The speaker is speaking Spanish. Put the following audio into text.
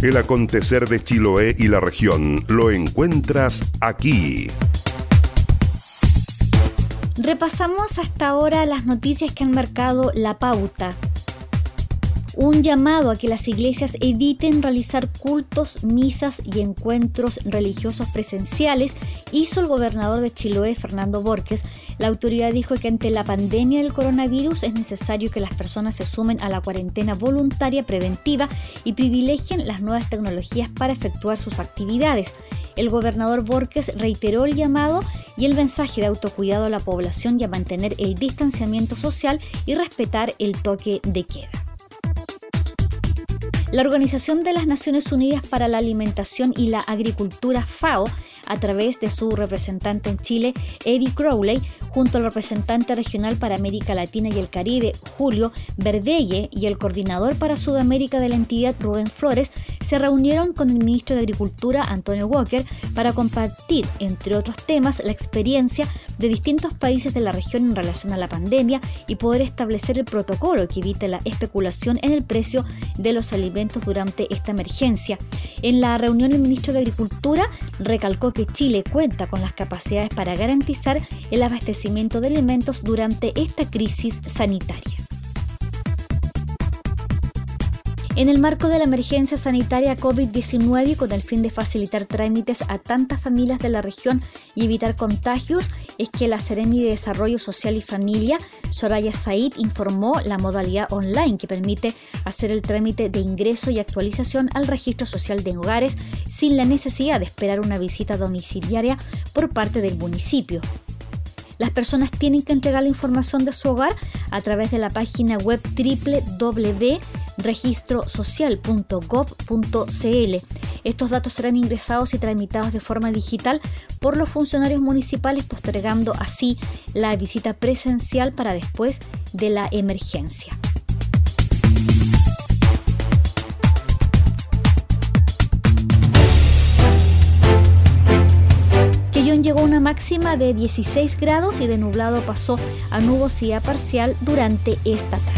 El acontecer de Chiloé y la región lo encuentras aquí. Repasamos hasta ahora las noticias que han marcado la pauta un llamado a que las iglesias eviten realizar cultos, misas y encuentros religiosos presenciales hizo el gobernador de Chiloé, Fernando Borges. La autoridad dijo que ante la pandemia del coronavirus es necesario que las personas se sumen a la cuarentena voluntaria preventiva y privilegien las nuevas tecnologías para efectuar sus actividades. El gobernador Borges reiteró el llamado y el mensaje de autocuidado a la población y a mantener el distanciamiento social y respetar el toque de queda. La Organización de las Naciones Unidas para la Alimentación y la Agricultura FAO a través de su representante en Chile, Eddie Crowley, junto al representante regional para América Latina y el Caribe, Julio Verdelle, y el coordinador para Sudamérica de la entidad, Rubén Flores, se reunieron con el ministro de Agricultura, Antonio Walker, para compartir, entre otros temas, la experiencia de distintos países de la región en relación a la pandemia y poder establecer el protocolo que evite la especulación en el precio de los alimentos durante esta emergencia. En la reunión, el ministro de Agricultura recalcó que que Chile cuenta con las capacidades para garantizar el abastecimiento de alimentos durante esta crisis sanitaria. En el marco de la emergencia sanitaria COVID-19 y con el fin de facilitar trámites a tantas familias de la región y evitar contagios, es que la Seremi de Desarrollo Social y Familia, Soraya Said, informó la modalidad online que permite hacer el trámite de ingreso y actualización al registro social de hogares sin la necesidad de esperar una visita domiciliaria por parte del municipio. Las personas tienen que entregar la información de su hogar a través de la página web www registrosocial.gov.cl. Estos datos serán ingresados y tramitados de forma digital por los funcionarios municipales, postergando así la visita presencial para después de la emergencia. Llegó a una máxima de 16 grados y de nublado pasó a nubosidad parcial durante esta tarde.